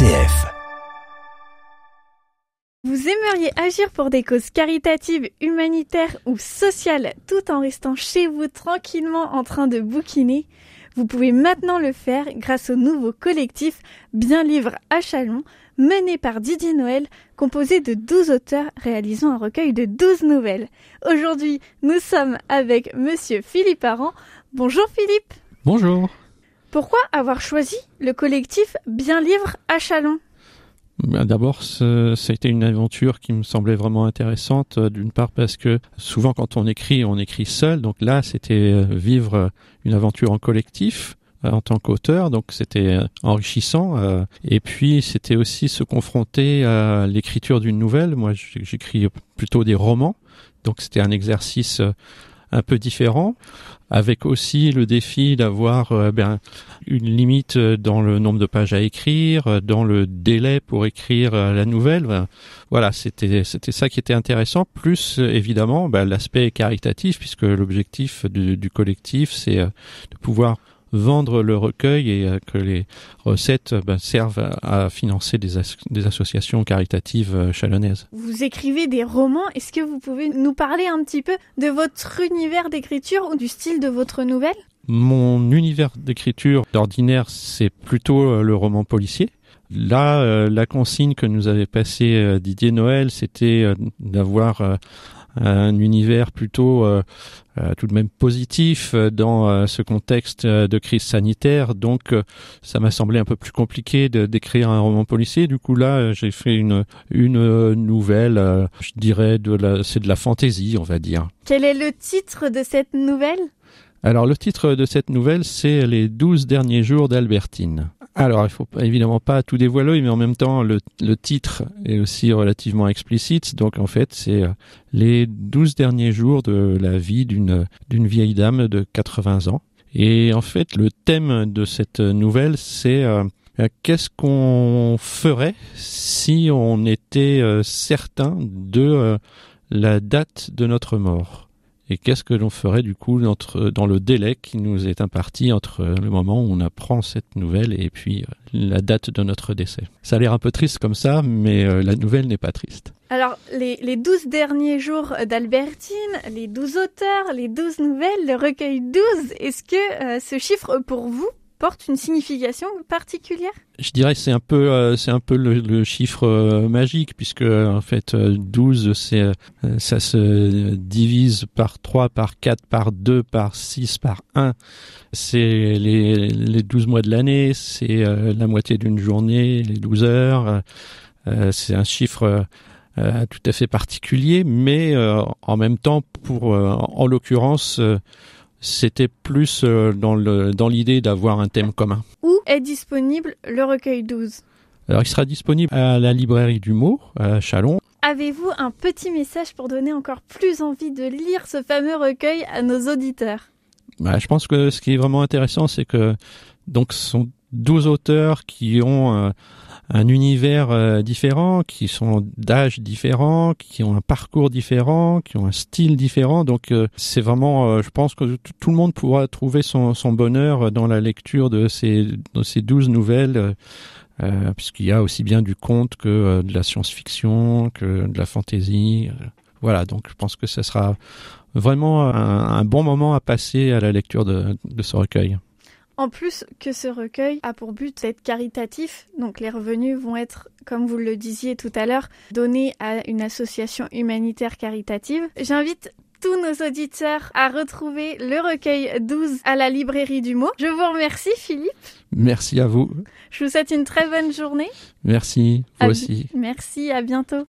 RCF. Vous aimeriez agir pour des causes caritatives, humanitaires ou sociales tout en restant chez vous tranquillement en train de bouquiner? Vous pouvez maintenant le faire grâce au nouveau collectif Bien Livre à Chalon, mené par Didier Noël, composé de 12 auteurs réalisant un recueil de 12 nouvelles. Aujourd'hui, nous sommes avec monsieur Philippe Aran. Bonjour Philippe. Bonjour. Pourquoi avoir choisi le collectif Bien Livre à Chalon? Ben, D'abord, ça a été une aventure qui me semblait vraiment intéressante. euh, D'une part parce que souvent quand on écrit, on écrit seul. Donc là, c'était euh, vivre euh, une aventure en collectif en tant qu'auteur. Donc c'était enrichissant. Et puis c'était aussi se confronter à l'écriture d'une nouvelle. Moi, j'écris plutôt des romans. Donc c'était un exercice un peu différent, avec aussi le défi d'avoir euh, ben, une limite euh, dans le nombre de pages à écrire, euh, dans le délai pour écrire la nouvelle. Voilà, c'était c'était ça qui était intéressant. Plus évidemment ben, l'aspect caritatif, puisque l'objectif du, collectif, c'est de pouvoir vendre le recueil et euh, que les recettes ben, servent à, à financer des, as- des associations caritatives euh, chalonnaises. Vous écrivez des romans, est-ce que vous pouvez nous parler un petit peu de votre univers d'écriture ou du style de votre nouvelle? Mon univers d'écriture d'ordinaire, c'est plutôt euh, le roman policier. Là, euh, la consigne que nous avait passée euh, Didier Noël, c'était euh, d'avoir euh, un univers plutôt euh, euh, tout de même positif euh, dans ce contexte de crise sanitaire. Donc, ça m'a semblé un peu plus compliqué d'écrire un roman policier. Du coup, là, j'ai fait une une nouvelle. je dirais de la, c'est de la fantaisie, on va dire. Quel est le titre de cette nouvelle? Alors, le titre de cette nouvelle, c'est Les douze derniers jours d'Albertine. Alors, il faut évidemment pas tout dévoiler, mais en même temps, le, titre est aussi relativement explicite. Donc, en fait, c'est euh, les douze derniers jours de la vie d'une vieille dame de 80 ans. Et en fait, le thème de cette nouvelle, c'est euh, qu'est-ce qu'on ferait si on était euh, certain de la date de notre mort? Et qu'est-ce que l'on ferait du coup dans le délai qui nous est imparti entre le moment où on apprend cette nouvelle et puis euh, la date de notre décès? Ça a l'air un peu triste comme ça, mais euh, la nouvelle n'est pas triste. Alors, les, les 12 derniers jours d'Albertine, les 12 auteurs, les 12 nouvelles, le recueil 12, est-ce que euh, ce chiffre pour vous porte une signification particulière? Je dirais que c'est un peu, euh, c'est un peu le, le chiffre euh, magique puisque en fait euh, 12 c'est euh, ça se divise par 3 par 4 par 2 par 6 par 1. C'est les les 12 mois de l'année, c'est euh, la moitié d'une journée, les 12 heures. euh, euh, c'est un chiffre euh, euh, tout à fait particulier mais euh, en même temps pour euh, en l'occurrence euh, c'était plus euh, dans l'idée d'avoir un thème commun. Où est disponible le recueil 12 Alors, il sera disponible à la librairie du mot, à Chalon. Avez-vous un petit message pour donner encore plus envie de lire ce fameux recueil à nos auditeurs? Bah, je pense que ce qui est vraiment intéressant, c'est que donc ce sont 12 auteurs qui ont euh, un univers euh, différent, qui sont d'âge différent, qui ont un parcours différent, qui ont un style différent. Donc euh, c'est vraiment, je pense que tout le monde pourra trouver son, son bonheur dans la lecture de ces, de ces 12 nouvelles. euh, puisqu'il y a aussi bien du conte que de la science-fiction, que de la fantaisie. voilà, donc je pense que ce sera vraiment un, un bon moment à passer à la lecture de, de ce recueil. En plus que ce recueil a pour but d'être caritatif, donc les revenus vont être, comme vous le disiez tout à l'heure, donnés à une association humanitaire caritative. J'invite tous nos auditeurs à retrouver le recueil 12 à la librairie du mot. Je vous remercie Philippe. Merci à vous. Je vous souhaite une très bonne journée. Merci, vous aussi. Merci, à bientôt.